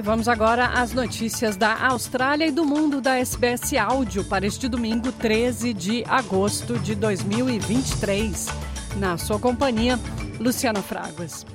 vamos agora às notícias da Austrália e do mundo da SBS Áudio para este domingo, 13 de agosto de 2023. Na sua companhia, Luciana Fraguas.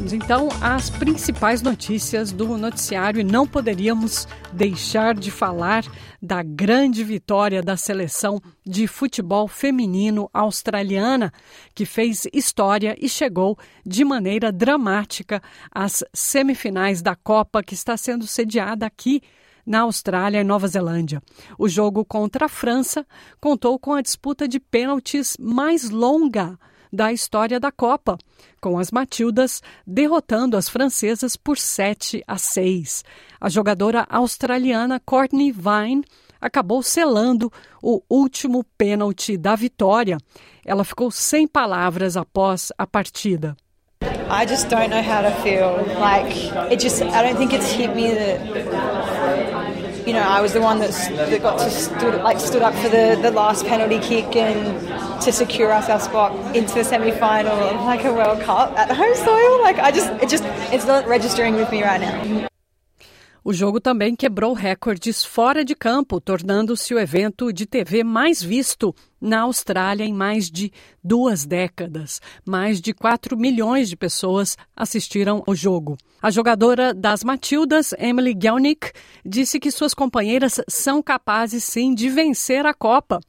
Vamos então às principais notícias do noticiário e não poderíamos deixar de falar da grande vitória da seleção de futebol feminino australiana, que fez história e chegou de maneira dramática às semifinais da Copa que está sendo sediada aqui na Austrália e Nova Zelândia. O jogo contra a França contou com a disputa de pênaltis mais longa da história da Copa, com as Matildas derrotando as francesas por 7 a 6. A jogadora australiana Courtney Vine acabou selando o último pênalti da vitória. Ela ficou sem palavras após a partida. I just don't know how to feel. Like it just I don't think it's hit me that you know, I was the one that, that got to stood, like stood up for the, the last penalty kick and to secure us our spot into the semi-final of like a World Cup at home soil. Like I just, it just, it's not registering with me right now. O jogo também quebrou recordes fora de campo, tornando-se o evento de TV mais visto na Austrália em mais de duas décadas. Mais de 4 milhões de pessoas assistiram ao jogo. A jogadora das Matildas, Emily Gelnick, disse que suas companheiras são capazes sim de vencer a Copa.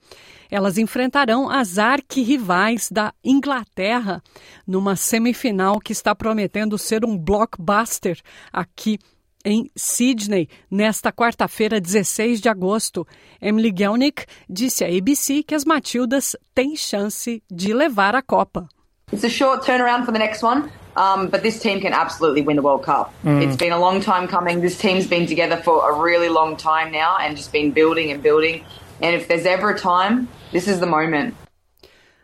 Elas enfrentarão as arquirrivais da Inglaterra numa semifinal que está prometendo ser um blockbuster aqui em Sydney, nesta quarta-feira, 16 de agosto. Emily Gelnick disse à ABC que as Matildas têm chance de levar a Copa. It's a short turnaround for the next one, um, but this team can absolutely win the World Cup. Mm. It's been a long time coming. This team's been together for a really long time now and just been building and building. And if there's ever a time, this is the moment.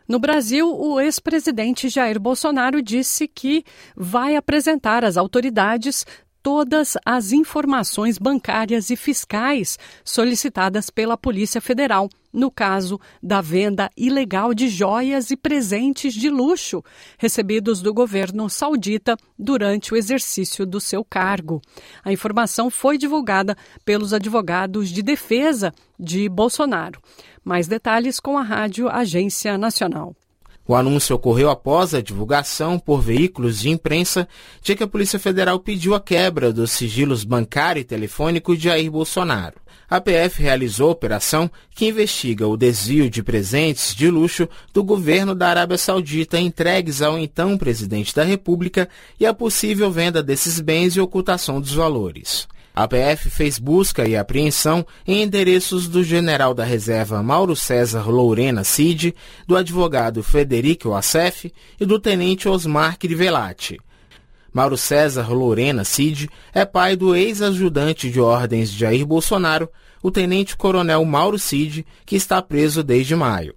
No Brasil, o ex-presidente Jair Bolsonaro disse que vai apresentar às autoridades todas as informações bancárias e fiscais solicitadas pela Polícia Federal, no caso da venda ilegal de joias e presentes de luxo recebidos do governo saudita durante o exercício do seu cargo. A informação foi divulgada pelos advogados de defesa de Bolsonaro. Mais detalhes com a Rádio Agência Nacional. O anúncio ocorreu após a divulgação por veículos de imprensa de que a Polícia Federal pediu a quebra dos sigilos bancário e telefônico de Jair Bolsonaro. A PF realizou a operação que investiga o desvio de presentes de luxo do governo da Arábia Saudita entregues ao então presidente da República e a possível venda desses bens e ocultação dos valores. A PF fez busca e apreensão em endereços do general da reserva Mauro César Lourena Cid, do advogado Federico Assef e do tenente Osmar Crivellati. Mauro César Lourena Cid é pai do ex-ajudante de ordens de Jair Bolsonaro, o tenente-coronel Mauro Cid, que está preso desde maio.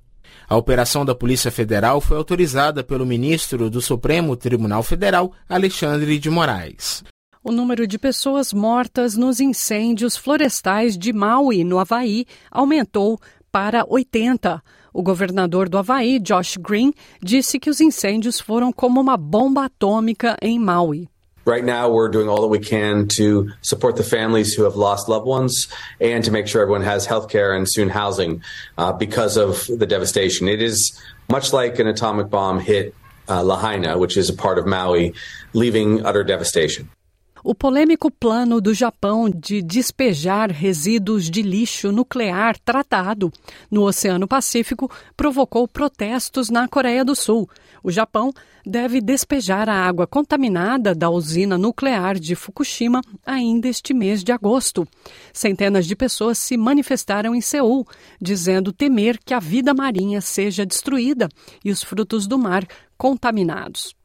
A operação da Polícia Federal foi autorizada pelo ministro do Supremo Tribunal Federal, Alexandre de Moraes o número de pessoas mortas nos incêndios florestais de Maui, no Havaí, aumentou para 80. O governador do Havaí, Josh Green, disse que os incêndios foram como uma bomba atômica em Maui. Right now, we're doing all that we can to support the families who have lost loved ones and to make sure everyone has health care and soon housing uh, because of the devastation. It is much like an atomic bomb hit uh, Lahaina, which is a part of Maui, leaving utter devastation. O polêmico plano do Japão de despejar resíduos de lixo nuclear tratado no Oceano Pacífico provocou protestos na Coreia do Sul. O Japão deve despejar a água contaminada da usina nuclear de Fukushima ainda este mês de agosto. Centenas de pessoas se manifestaram em Seul, dizendo temer que a vida marinha seja destruída e os frutos do mar contaminados.